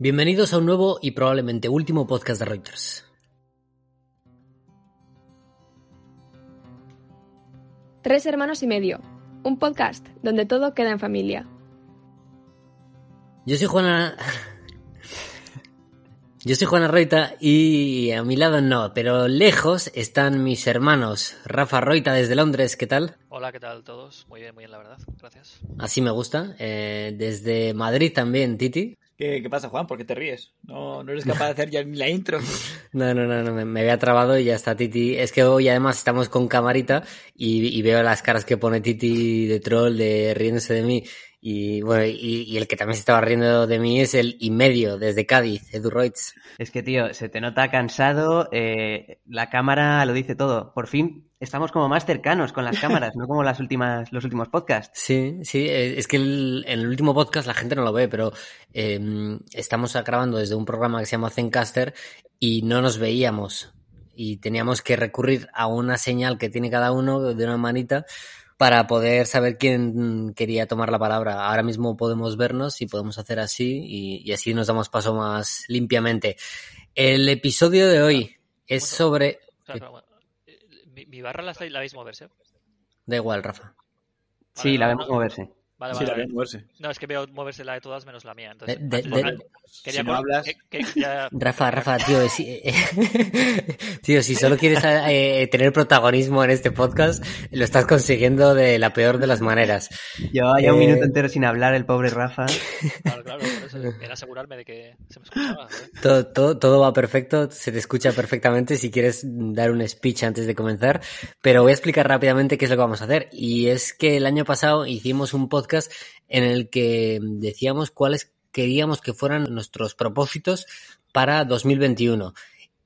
Bienvenidos a un nuevo y probablemente último podcast de Reuters. Tres hermanos y medio, un podcast donde todo queda en familia. Yo soy Juana. Yo soy Juana Roita y a mi lado no, pero lejos están mis hermanos. Rafa Roita desde Londres, ¿qué tal? Hola, ¿qué tal todos? Muy bien, muy bien, la verdad. Gracias. Así me gusta. Eh, desde Madrid también, Titi. ¿Qué, ¿Qué, pasa, Juan? ¿Por qué te ríes? No, no eres capaz de hacer ya ni la intro. No, no, no, no me, me, había trabado y ya está Titi. Es que hoy además estamos con camarita y, y, veo las caras que pone Titi de troll, de riéndose de mí. Y bueno, y, y, el que también se estaba riendo de mí es el y medio desde Cádiz, Edu Reutz. Es que, tío, se te nota cansado, eh, la cámara lo dice todo. Por fin estamos como más cercanos con las cámaras, no como las últimas, los últimos podcasts. Sí, sí, es que el, en el último podcast la gente no lo ve, pero eh, estamos grabando desde un programa que se llama Zencaster y no nos veíamos. Y teníamos que recurrir a una señal que tiene cada uno de una manita para poder saber quién quería tomar la palabra. Ahora mismo podemos vernos y podemos hacer así y, y así nos damos paso más limpiamente. El episodio de hoy es sobre... ¿Mi, mi barra la, la veis moverse? Da igual, Rafa. Vale, sí, la vemos moverse. Vale, sí, vale, la vale. veo moverse. No, es que veo moverse la de todas menos la mía. Entonces, De- de- antes de- quería si no hablas- que- que- ya- Rafa, Rafa, tío, si, tío, si solo quieres eh, tener protagonismo en este podcast, lo estás consiguiendo de la peor de las maneras. Llevaba ya un Eh, minuto entero sin hablar el pobre Rafa. Claro, claro, era asegurarme de que se me escuchaba. ¿eh? Todo, todo, todo va perfecto, se te escucha perfectamente si quieres dar un speech antes de comenzar, pero voy a explicar rápidamente qué es lo que vamos a hacer. Y es que el año pasado hicimos un podcast en el que decíamos cuáles queríamos que fueran nuestros propósitos para 2021.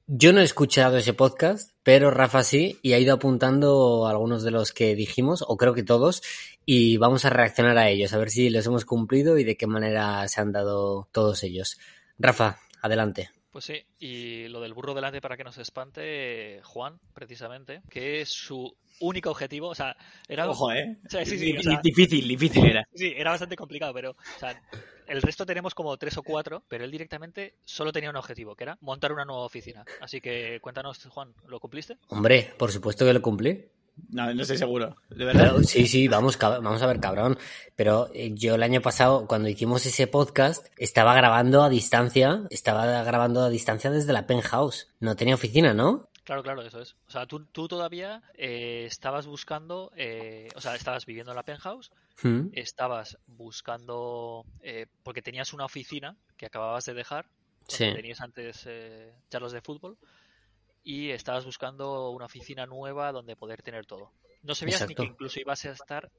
Yo no he escuchado ese podcast, pero Rafa sí, y ha ido apuntando algunos de los que dijimos, o creo que todos, y vamos a reaccionar a ellos, a ver si los hemos cumplido y de qué manera se han dado todos ellos. Rafa, adelante. Pues sí, y lo del burro delante para que no se espante, Juan, precisamente, que es su único objetivo, o sea, era... Ojo, ¿eh? O sea, sí, sí, Di- o sea- Difícil, difícil era. Sí, era bastante complicado, pero o sea, el resto tenemos como tres o cuatro, pero él directamente solo tenía un objetivo, que era montar una nueva oficina. Así que cuéntanos, Juan, ¿lo cumpliste? Hombre, por supuesto que lo cumplí. No, no estoy seguro. De verdad. Pero, sí, sí, vamos, vamos a ver, cabrón. Pero eh, yo el año pasado, cuando hicimos ese podcast, estaba grabando a distancia, estaba grabando a distancia desde la penthouse. No tenía oficina, ¿no? Claro, claro, eso es. O sea, tú, tú todavía eh, estabas buscando, eh, o sea, estabas viviendo en la penthouse, ¿Mm? estabas buscando, eh, porque tenías una oficina que acababas de dejar, Sí. tenías antes eh, charlas de fútbol, y estabas buscando una oficina nueva donde poder tener todo. No sabías ni que incluso ibas a estar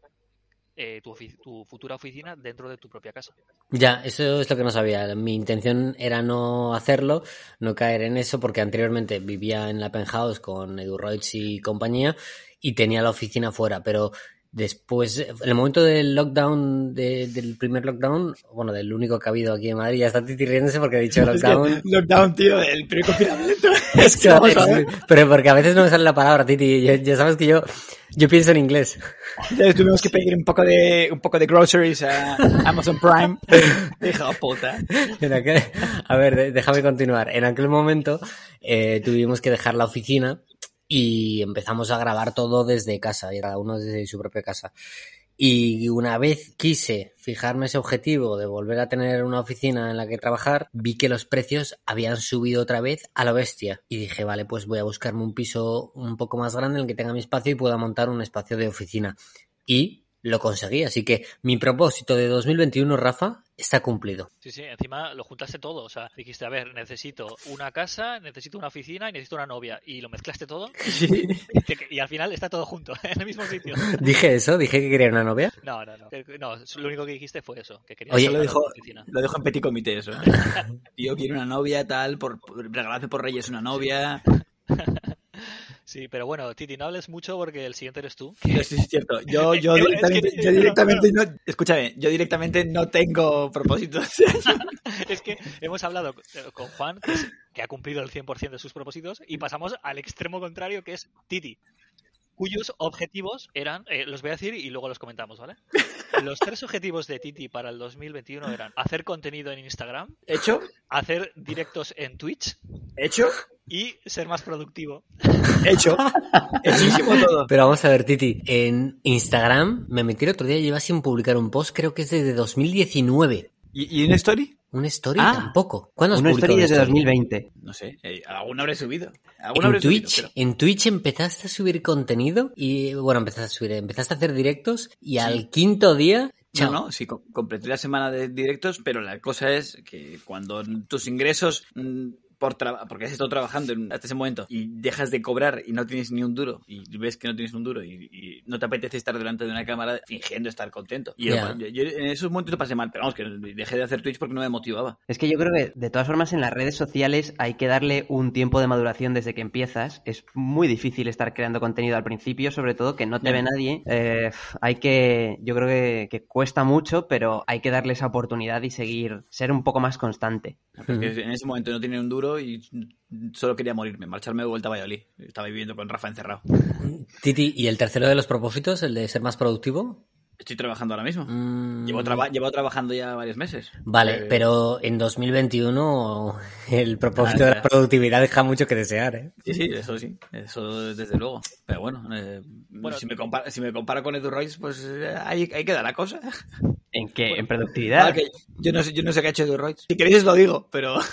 eh, tu, ofi- tu futura oficina dentro de tu propia casa. Ya, eso es lo que no sabía. Mi intención era no hacerlo, no caer en eso, porque anteriormente vivía en la penthouse con Edu y compañía y tenía la oficina fuera, pero después, en el momento del lockdown, de- del primer lockdown, bueno, del único que ha habido aquí en Madrid, ya está Titi riéndose porque he dicho Es que lockdown. lockdown, tío, el primer confinamiento. Es que vamos a ver. pero porque a veces no me sale la palabra, Titi, ya, ya sabes que yo, yo pienso en inglés. Entonces tuvimos que pedir un poco de, un poco de groceries a Amazon Prime. Hijo de puta. Aquel- a ver, déjame continuar. En aquel momento eh, tuvimos que dejar la oficina y empezamos a grabar todo desde casa, y cada uno desde su propia casa. Y una vez quise fijarme ese objetivo de volver a tener una oficina en la que trabajar, vi que los precios habían subido otra vez a la bestia. Y dije, vale, pues voy a buscarme un piso un poco más grande en el que tenga mi espacio y pueda montar un espacio de oficina. Y lo conseguí, así que mi propósito de 2021, Rafa, está cumplido. Sí, sí, encima lo juntaste todo. O sea, dijiste, a ver, necesito una casa, necesito una oficina y necesito una novia. Y lo mezclaste todo y, y al final está todo junto, en el mismo sitio. Dije eso, dije que quería una novia. No, no, no. No, lo único que dijiste fue eso, que querías Oye, lo dijo, lo dijo en petit comité eso. ¿eh? Tío, quiero una novia, tal, por, por regalarme por Reyes una novia. Sí, pero bueno, Titi, no hables mucho porque el siguiente eres tú. Sí, sí, es cierto. Yo, yo directamente, es que- yo directamente no, escúchame, yo directamente no tengo propósitos. Es que hemos hablado con Juan, que, es- que ha cumplido el 100% de sus propósitos, y pasamos al extremo contrario, que es Titi, cuyos objetivos eran, eh, los voy a decir y luego los comentamos, ¿vale? los tres objetivos de Titi para el 2021 eran hacer contenido en Instagram, ¿Hecho? hacer directos en Twitch ¿Hecho? y ser más productivo. Hecho. Hechísimo todo. Pero vamos a ver, Titi, en Instagram me metí el otro día, llevas sin publicar un post, creo que es desde 2019. ¿Y, y una story? ¿Un story? Ah. Tampoco. ¿Cuándo has Una historia desde una story? 2020. No sé. eh, alguna habré subido. Alguna En habré subido, Twitch, pero- en Twitch empezaste a subir contenido y, bueno, empezaste a subir, empezaste a hacer directos y al quinto día, chao. No, no, sí, co- completé la semana de directos, pero la cosa es que cuando tus ingresos mm, por porque has estado trabajando en- hasta ese momento y dejas de cobrar y no tienes ni un duro y ves que no tienes un duro y, y no te apetece estar delante de una cámara fingiendo estar contento. Y yo- Ya. yo, yo en esos momentos lo pasé mal, pero vamos, que dejé de hacer Twitch porque no me motivaba. Es que yo creo que de todas formas en las redes sociales hay que darle un tiempo de maduración desde que empiezas. Es muy difícil estar creando contenido al principio, sobre todo que no te ve nadie. Eh, hay que, yo creo que, que cuesta mucho, pero hay que darle esa oportunidad y seguir, ser un poco más constante. Porque en ese momento no tenía un duro y solo quería morirme, marcharme de vuelta a Valladolid. Estaba viviendo con Rafa encerrado. Titi, ¿y el tercero de los propósitos, el de ser más productivo? Estoy trabajando ahora mismo. Mm, Llevo, traba- llevo trabajando ya varios meses. Vale, Eh, pero en 2021 el propósito Ah, de la productividad deja mucho que desear, ¿eh? Sí, sí, eso sí, eso desde luego. Pero bueno, eh, Bueno, si, me compara, si me comparo con Edu Royce, pues eh, ahí, ahí queda la cosa. ¿En qué? ¿En productividad? Ah, yo, no sé, yo no sé qué ha hecho Royce. Si queréis os lo digo, pero...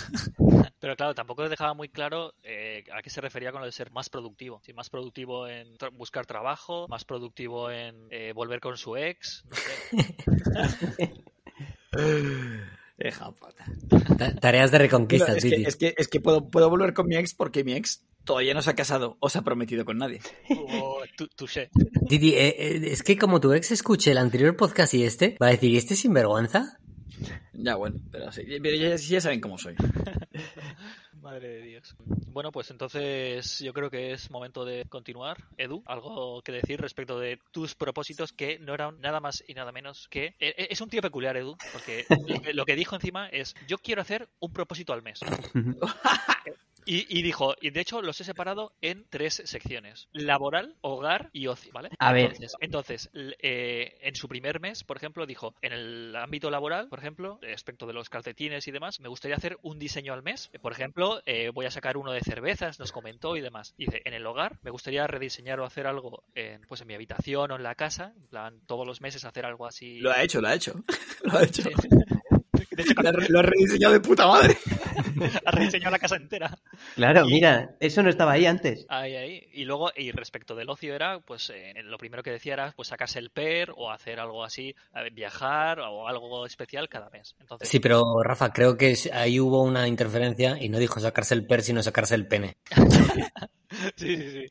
Pero claro, tampoco dejaba muy claro eh, a qué se refería con lo de ser más productivo. Si más productivo en tra- buscar trabajo, más productivo en eh, volver con su ex. No sé. Deja pata. Ta- Tareas de reconquista, Bueno, es que, es que, es que puedo, puedo volver con mi ex porque mi ex todavía no se ha casado o se ha prometido con nadie. Oh. Titi, eh, eh, es que como tu ex escuche el anterior podcast y este, va a decir, ¿y este sinvergüenza? Ya, bueno, pero sí, pero ya, ya saben cómo soy. Madre de Dios. Bueno, pues entonces yo creo que es momento de continuar. Edu, algo que decir respecto de tus propósitos que no eran nada más y nada menos que... eh, eh, Es un tío peculiar, Edu, porque lo que, lo que dijo encima es, yo quiero hacer un propósito al mes. Y, y dijo, y de hecho los he separado en tres secciones: laboral, hogar y ocio, ¿vale? A ver. Entonces, entonces, l- eh, en su primer mes, por ejemplo, dijo: en el ámbito laboral, por ejemplo, respecto de los calcetines y demás, me gustaría hacer un diseño al mes. Por ejemplo, eh, voy a sacar uno de cervezas, nos comentó y demás. Y dice: en el hogar, me gustaría rediseñar o hacer algo en, pues en mi habitación o en la casa, en plan, todos los meses hacer algo así. Lo ha hecho, lo ha hecho. Lo ha hecho. De hecho, Lo lo ha rediseñado de puta madre. ha rediseñado la casa entera. Claro, Y- mira, eso no estaba ahí antes. Ahí, ahí. Y luego, y respecto del ocio era, pues eh, lo primero que decía era pues sacarse el PER o hacer algo así, viajar o algo especial cada mes. Entonces, Sí, pero Rafa, creo que ahí hubo una interferencia y no dijo sacarse el per, sino sacarse el pene. sí, sí, sí.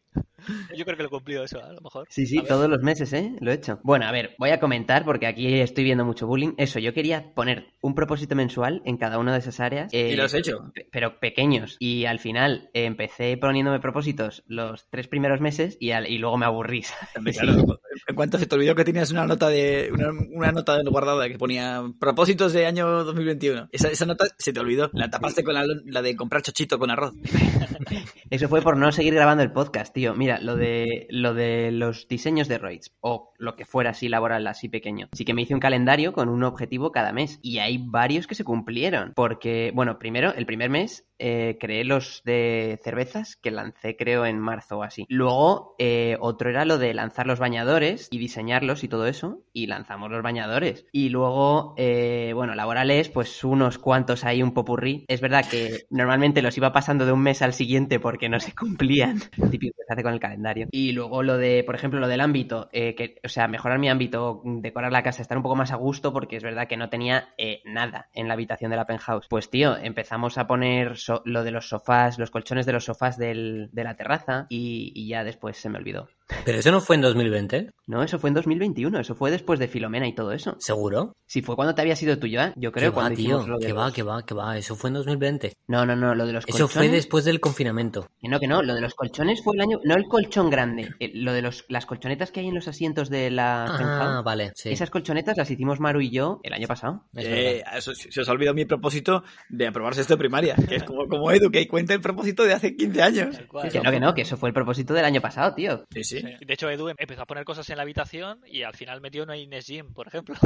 Yo creo que lo cumplió eso, a lo mejor. Sí, sí, todos los meses, ¿eh? Lo he hecho. Bueno, a ver, voy a comentar porque aquí estoy viendo mucho bullying. Eso, yo quería poner un propósito mensual en cada una de esas áreas. eh, Y lo has hecho. pe- Pero pequeños. Y al final eh, empecé poniéndome propósitos los tres primeros meses y, al- y luego me aburrí. cuanto se te olvidó que tenías una nota de una, una nota guardada que ponía propósitos de año 2021. Esa, esa nota se te olvidó. La tapaste con la, la de comprar chochito con arroz. Eso fue por no seguir grabando el podcast, tío. Mira, lo de lo de los diseños de Roids o lo que fuera así laboral, así pequeño. Sí que me hice un calendario con un objetivo cada mes y hay varios que se cumplieron. Porque, bueno, primero, el primer mes eh, creé los de cervezas que lancé creo en marzo o así. Luego, eh, otro era lo de lanzar los bañadores y diseñarlos y todo eso. Y lanzamos los bañadores. Y luego, eh, bueno, laborales, pues unos cuantos ahí, un popurrí. Es verdad que normalmente los iba pasando de un mes al siguiente porque no se cumplían. Típico que se hace con el calendario. Y luego lo de, por ejemplo, lo del ámbito, que, o sea, mejorar mi ámbito, decorar la casa, estar un poco más a gusto porque es verdad que no tenía nada en la habitación de la penthouse. Pues tío, empezamos a poner lo de los sofás, los colchones de los sofás del- de la terraza y, y ya después se me olvidó. Pero eso no fue en 2020, No, eso fue en 2021, eso fue después de Filomena y todo eso. ¿seguro? Si fue cuando te había sido tuyo, ¿eh? Yo creo que va, cuando tío, hicimos lo de que va, que va, que va. Eso fue en 2020. No, no, no, lo de los Eso fue colchones- después del confinamiento. Que no, que no, lo de los colchones fue el año, no el colchón grande, eh, lo de los, las colchonetas que hay en los asientos de la Ah, vale, sí. Esas colchonetas las hicimos Maru y yo el año pasado. Es Eh, eso, se os ha olvidado mi propósito de aprobarse esto de primaria, que es como, como Edu, que cuenta el propósito de hace 15 años. Que no, que no, que eso fue el propósito del año pasado, tío. Sí, sí, sí. De hecho, Edu em- empezó a poner cosas en la habitación y al final metió una Ines Gym, por ejemplo.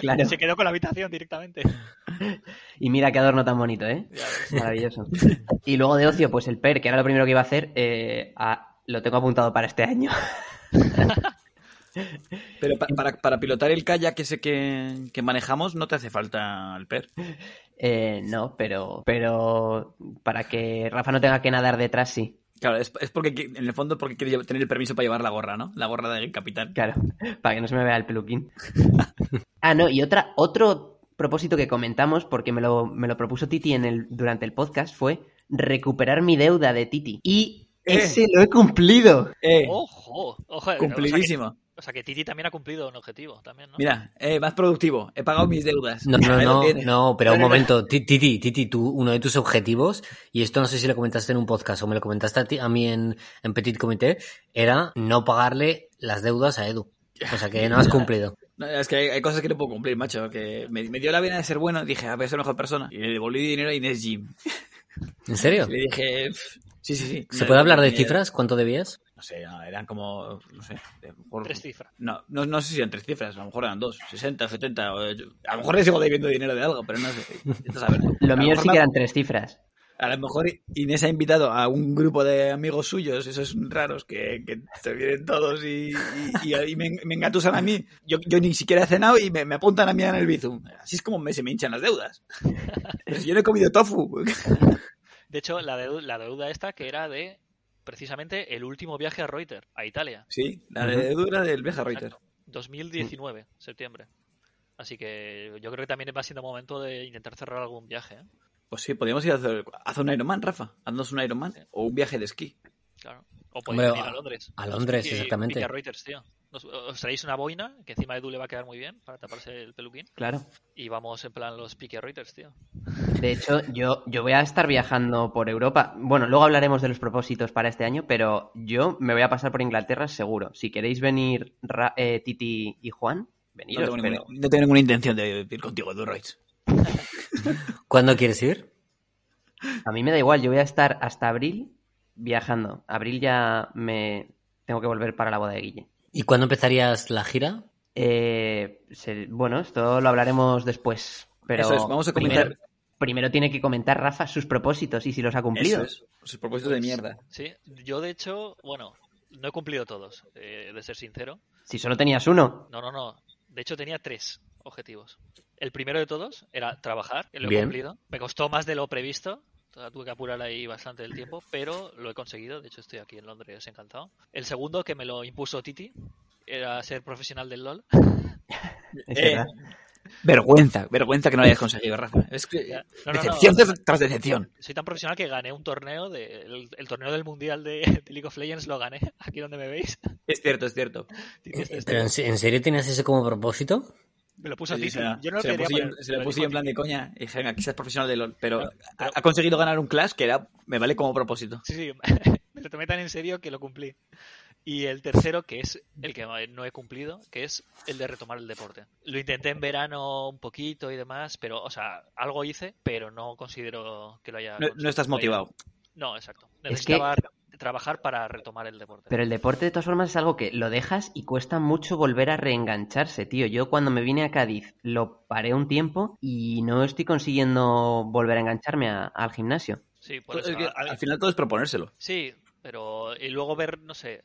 Claro. Se quedó con la habitación directamente. Y mira qué adorno tan bonito, ¿eh? Maravilloso. Y luego de ocio, pues el PER, que era lo primero que iba a hacer, eh, a- lo tengo apuntado para este año. Pero pa- para, para pilotar el kayak ese que, que manejamos no te hace falta el PER. Eh, no, pero, pero para que Rafa no tenga que nadar detrás, sí. Claro, es, es porque en el fondo porque quiere tener el permiso para llevar la gorra, ¿no? La gorra del capitán. Claro, para que no se me vea el peluquín. ah, no, y otra, otro propósito que comentamos, porque me lo, me lo propuso Titi en el, durante el podcast, fue recuperar mi deuda de Titi. Y Eh. ese lo he cumplido. Eh, Ojo, ojo. cumplidísimo. O sea, que, o sea que Titi también ha cumplido un objetivo, también, ¿no? Mira, eh, más productivo. He pagado mis deudas. No, no, no, no, pero un momento, Ti- Titi, Titi, tú, uno de tus objetivos, y esto no sé si lo comentaste en un podcast o me lo comentaste a, ti, a mí en, en Petit Comité, era no pagarle las deudas a Edu. O sea que no has cumplido. No, es que hay, hay cosas que no puedo cumplir, macho. Que me, me dio la vena de ser bueno. Dije, ah, voy a ser mejor persona. Y le devolví dinero a Inés Jim. ¿En serio? Le dije, "Pff, sí, sí, sí. ¿Se puede hablar de cifras? ¿Cuánto debías? No sé, eran como, no sé. mejor- Tres cifras. No, no, no sé si eran tres cifras, a lo mejor eran dos, 60, 70. o- yo- a lo mejor le sigo debiendo dinero de algo, pero no sé. Lo A mío mejor sí que eran tres cifras. A lo mejor Inés ha invitado a un grupo de amigos suyos, esos raros que, que se vienen todos y, y, y- y me, me engatusan a mí. Yo, yo ni siquiera he cenado y me, me apuntan a mí en el Bizum. Así es como me, se me hinchan las deudas. Pero si yo no he comido tofu. De hecho, la, deu- la deuda esta que era de precisamente el último viaje a Reuters, a Italia. Sí, la deuda del viaje a Reuters. Exacto. 2019, septiembre. Así que yo creo que también va siendo momento de intentar cerrar algún viaje. ¿eh? Pues sí, podríamos ir a hacer, a hacer un Ironman, Rafa. Haznos un Ironman o un viaje de esquí. Claro. O Hombre, ir a a- Londres. a Londres, Y- exactamente. y a Reuters, tío. Nos- os traéis una boina, que encima a Edu le va a quedar muy bien para taparse el peluquín. Claro. Y vamos en plan los pique Reuters, tío. De hecho, yo, yo voy a estar viajando por Europa. Bueno, luego hablaremos de los propósitos para este año, pero yo me voy a pasar por Inglaterra seguro. Si queréis venir Ra- eh, Titi y Juan, No veniros. tengo, pero- ninguna, no tengo ninguna intención de ir contigo, Durroids. ¿Cuándo quieres ir? A mí me da igual, yo voy a estar hasta abril viajando. Abril ya me tengo que volver para la boda de Guille. ¿Y cuándo empezarías la gira? Eh, se- bueno, esto lo hablaremos después. Pero Eso es, vamos a comentar. Primero, primero tiene que comentar Rafa sus propósitos y si los ha cumplido. Eso es. Sus propósitos de mierda. Sí, yo de hecho, bueno, no he cumplido todos, eh, de ser sincero. Si solo tenías uno. No, no, no. De hecho tenía tres objetivos. El primero de todos era trabajar, que lo he cumplido. Me costó más de lo previsto. Tuve que apurar ahí bastante el tiempo, pero lo he conseguido. De hecho, estoy aquí en Londres encantado. El segundo, que me lo impuso Titi, era ser profesional del LOL. Es Eh, verdad. Vergüenza, vergüenza que no lo hayas conseguido, Rafa. Es que Ya. No, no, no, decepción tras decepción. soy tan profesional que gané un torneo, de, el, el torneo del mundial de, de League of Legends lo gané, aquí donde me veis. Es cierto, es cierto. Titi, ¿Pero en, se- en serio tienes eso como propósito? Me lo puso Sí, se la- Yo no lo se yo- poner, se lo puse yo en plan de coña y dije, venga, aquí seas profesional de LOL. Pero ha, pero- ha conseguido ganar un Clash que era me vale como propósito. Sí, sí, me lo tomé tan en serio que lo cumplí. Y el tercero, que es el que no he cumplido, que es el de retomar el deporte. Lo intenté en verano un poquito y demás, pero, o sea, algo hice, pero no considero que lo haya. No, no estás motivado. No, exacto. Es que- Necesitaba trabajar para retomar el deporte. Pero el deporte, de todas formas, es algo que lo dejas y cuesta mucho volver a reengancharse, tío. Yo cuando me vine a Cádiz lo paré un tiempo y no estoy consiguiendo volver a engancharme a- al gimnasio. Sí, por Es eso. que al final todo es proponérselo. Sí, pero y luego ver, no sé,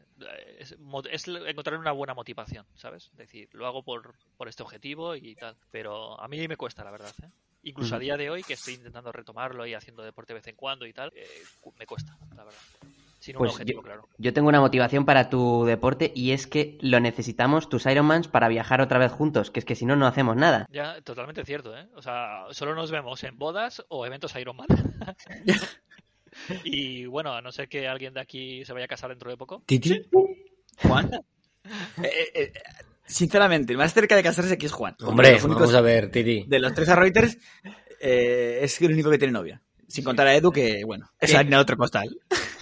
es, mo- es encontrar una buena motivación, ¿sabes? Es decir, lo hago por, por este objetivo y tal. Pero a mí me cuesta, la verdad. ¿eh? Incluso a día de hoy, que estoy intentando retomarlo y haciendo deporte de vez en cuando y tal, eh, me cuesta, la verdad. Sin un Pues objetivo, yo- claro. Yo tengo una motivación para tu deporte y es que lo necesitamos tus Ironmans para viajar otra vez juntos, que es que si no, no hacemos nada. Ya, totalmente cierto, ¿eh? O sea, solo nos vemos en bodas o eventos Ironman. y bueno, a no ser que alguien de aquí se vaya a casar dentro de poco. ¿Titi? Juan. Eh, eh, eh, sinceramente, el más cerca de casarse aquí es Juan. Hombre, De los únicos- vamos a ver, Titi. De los tres a Reuters, eh, es el único que tiene novia. Sin contar a Edu, que bueno, es harina de otro costal.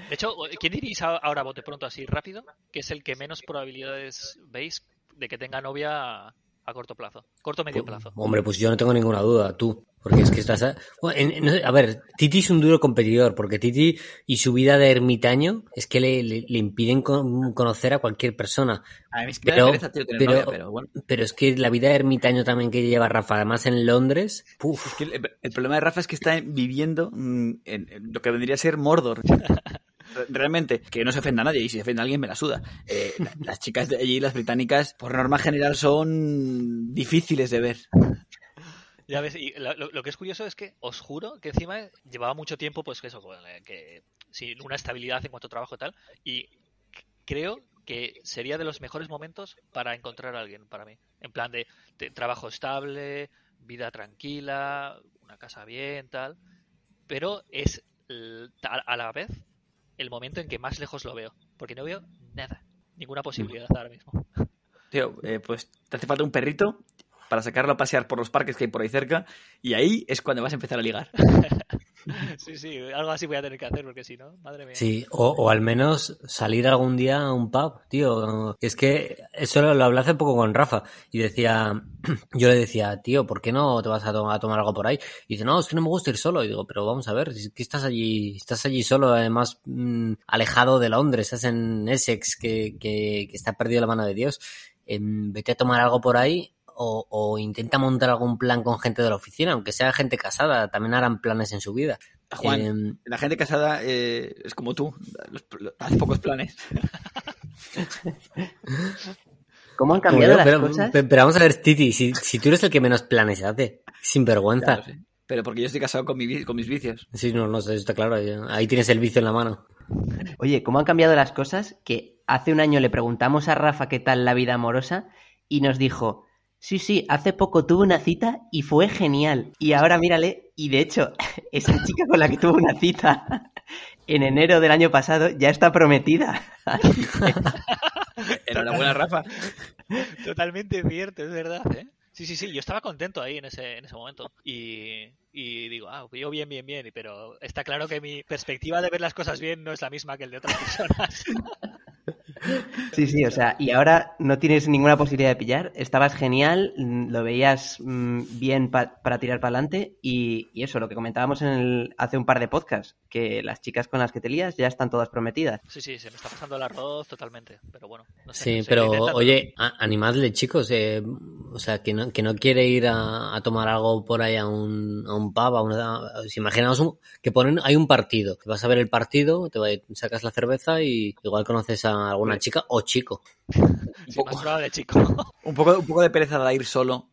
De hecho, ¿quién diréis ahora, bote pronto, así rápido, que es el que menos probabilidades veis de que tenga novia a corto plazo, corto medio Pues, plazo. Hombre, pues yo no tengo ninguna duda, tú. Porque es que estás... A, Bueno, en- no a ver, Titi es un duro competidor, porque Titi y su vida de ermitaño es que le, le- le impiden con- conocer a cualquier persona. A mí es que me Pero- pereza, tío, tener pero- novia, pero bueno. Pero es que la vida de ermitaño también que lleva Rafa, además en Londres, puf, Es que el, el problema de Rafa es que está viviendo mm, en, en lo que vendría a ser Mordor. Re- Realmente, que no se ofenda a nadie, y si se ofende a alguien me la suda. Eh, la- las chicas de allí, las británicas, por norma general son difíciles de ver. Ya ves, y lo, que es curioso es que os juro que encima llevaba mucho tiempo, pues que eso, con, que sin una estabilidad en cuanto a trabajo y tal, y creo que sería de los mejores momentos para encontrar a alguien para mí. En plan de, de trabajo estable, vida tranquila, una casa bien, tal. Pero es a la vez el momento en que más lejos lo veo, porque no veo nada, ninguna posibilidad ahora mismo. Tío, eh, pues te hace falta un perrito para sacarlo a pasear por los parques que hay por ahí cerca, y ahí es cuando vas a empezar a ligar. Sí, sí, algo así voy a tener que hacer, porque si no, madre mía. Sí, o, al menos salir algún día a un pub, tío. Es que eso lo, lo hablé hace poco con Rafa y decía, yo le decía, tío, ¿por qué no te vas a, to- a tomar algo por ahí? Y dice, no, es que no me gusta ir solo. Y digo, pero vamos a ver, que estás allí, estás allí solo, además mm, alejado de Londres, estás en Essex, que, está perdido la mano de Dios. Em, vete a tomar algo por ahí o, o intenta montar algún plan con gente de la oficina, aunque sea gente casada, también harán planes en su vida. Juan, Em, la gente casada eh, es como tú, los- los- hace pocos planes. ¿Cómo han Como cambiado las pero, cosas? pe- pero vamos a ver, Titi, si, si tú eres el que menos planes hace, sin vergüenza. Claro, sí. Pero porque yo estoy casado con, mi con mis vicios. Sí, no, no sé, está claro. Ahí tienes el vicio en la mano. Oye, ¿cómo han cambiado las cosas? Que hace un año le preguntamos a Rafa qué tal la vida amorosa y nos dijo, sí, sí, hace poco tuve una cita y fue genial. Y ahora mírale, y de hecho, esa chica con la que tuvo una cita en enero del año pasado ya está prometida. Enhorabuena, Rafa. Totalmente cierto, es verdad, ¿eh? Sí, sí, sí, yo estaba contento ahí en ese, en ese momento. Y, y digo, ah, yo bien, bien, bien, pero está claro que mi perspectiva de ver las cosas bien no es la misma que el de otras personas. Sí, sí, o sea, y ahora no tienes ninguna posibilidad de pillar. Estabas genial, lo veías mm, bien pa- para tirar para adelante y, y eso, lo que comentábamos en el- hace un par de podcasts, que las chicas con las que te lías ya están todas prometidas. Sí, sí, se me está pasando el arroz totalmente, pero bueno. No sé, Sí, pero oye, animadle, chicos. eh, o sea, que no, que no quiere ir a, a tomar algo por ahí a un, a un pub, a una... Si imaginamos un- que ponen, hay un partido, que vas a ver el partido, te va- sacas la cerveza y igual conoces a alguna chica o chico. Sí, más probable, chico. Un poco, un poco de pereza de ir solo,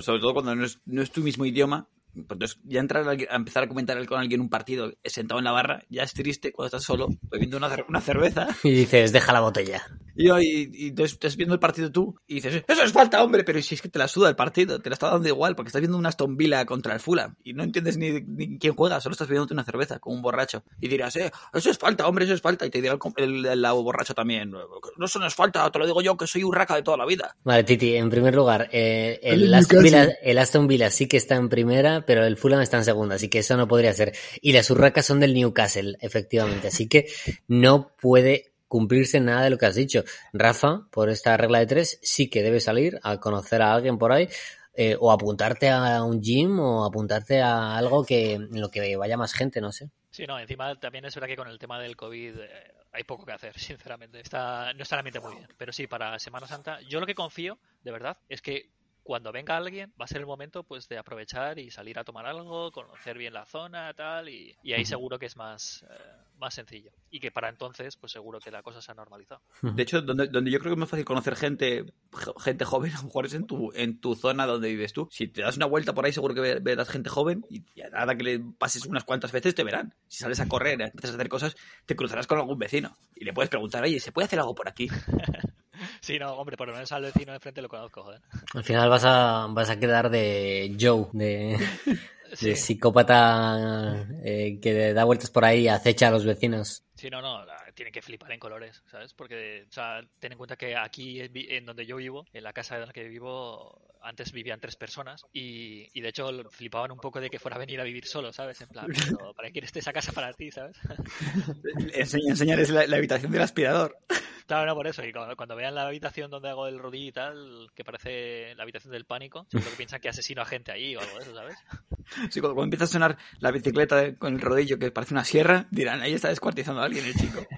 sobre todo cuando no es, no es tu mismo idioma. Pues Entonces, ya entrar a, alguien- a empezar a comentar con alguien un partido sentado en la barra, ya es triste cuando estás solo, bebiendo una, cer- una cerveza. Y dices, deja la botella. Y, yo- y, y entonces estás viendo el partido tú y dices, eso es falta, hombre, pero si es que te la suda el partido, te la está dando igual, porque estás viendo una Aston Villa contra el Fulham y no entiendes ni, ni quién juega, solo estás bebiéndote una cerveza con un borracho. Y dirás, eh, eso es falta, hombre, eso es falta. Y te dirá el, el, el lado borracho también, no, eso no es falta, te lo digo yo, que soy un raca de toda la vida. Vale, Titi, en primer lugar, eh, El el, Aston. Villa, el Aston Villa sí que está en primera, pero el Fulham está en segunda, así que eso no podría ser. Y las urracas son del Newcastle, efectivamente, así que no puede cumplirse nada de lo que has dicho. Rafa, por esta regla de tres, sí que debe salir a conocer a alguien por ahí, eh, o apuntarte a un gym, o apuntarte a algo que, en lo que vaya más gente, no sé. Sí, no, encima también es verdad que con el tema del COVID eh, hay poco que hacer, sinceramente. Está, no está la mente muy bien. Pero sí, para Semana Santa, yo lo que confío, de verdad, es que cuando venga alguien va a ser el momento pues de aprovechar y salir a tomar algo, conocer bien la zona, tal, y, y ahí seguro que es más, eh, más sencillo. Y que para entonces, pues seguro que la cosa se ha normalizado. De hecho, donde, donde yo creo que es más fácil conocer gente, gente joven, a lo mejor es en tu, en tu zona donde vives tú. Si te das una vuelta por ahí, seguro que ve- verás gente joven y a nada que le pases unas cuantas veces te verán. Si sales a correr, empiezas a hacer cosas, te cruzarás con algún vecino y le puedes preguntar, oye, ¿se puede hacer algo por aquí? Sí, no, hombre, por lo menos al vecino de frente lo conozco, joder. Al final vas a, vas a quedar de Joe, de, Sí. de psicópata eh, que da vueltas por ahí y acecha a los vecinos. Sí, no, no, la- tienen que flipar en colores, ¿sabes? Porque, o sea, ten en cuenta que aquí en donde yo vivo, en la casa en la que vivo, antes vivían tres personas y, y de hecho flipaban un poco de que fuera a venir a vivir solo, ¿sabes? En plan, pero ¿para qué quieres esa casa para ti, ¿sabes? Enseña, enseñarles la, la habitación del aspirador. Claro, no, por eso. Y cuando, cuando vean la habitación donde hago el rodillo y tal, que parece la habitación del pánico, seguro que piensan que asesino a gente ahí o algo de eso, ¿sabes? Sí, cuando, cuando empieza a sonar la bicicleta de- con el rodillo que parece una sierra, dirán, ahí está descuartizando a alguien el chico.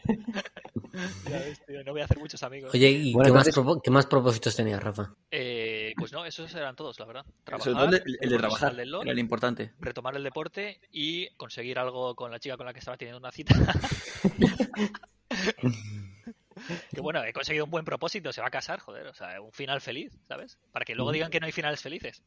Ya ves, tío, no voy a hacer muchos amigos. Oye, ¿y Bueno, qué, más entonces- propo- qué más propósitos tenías, Rafa? Eh, pues no, esos eran todos, la verdad. Trabajar, todo el, de- el de trabajar, del LOL, era lo importante. retomar el deporte y conseguir algo con la chica con la que estaba teniendo una cita. que bueno, he conseguido un buen propósito, se va a casar, joder, o sea, un final feliz, ¿sabes? Para que luego digan que no hay finales felices.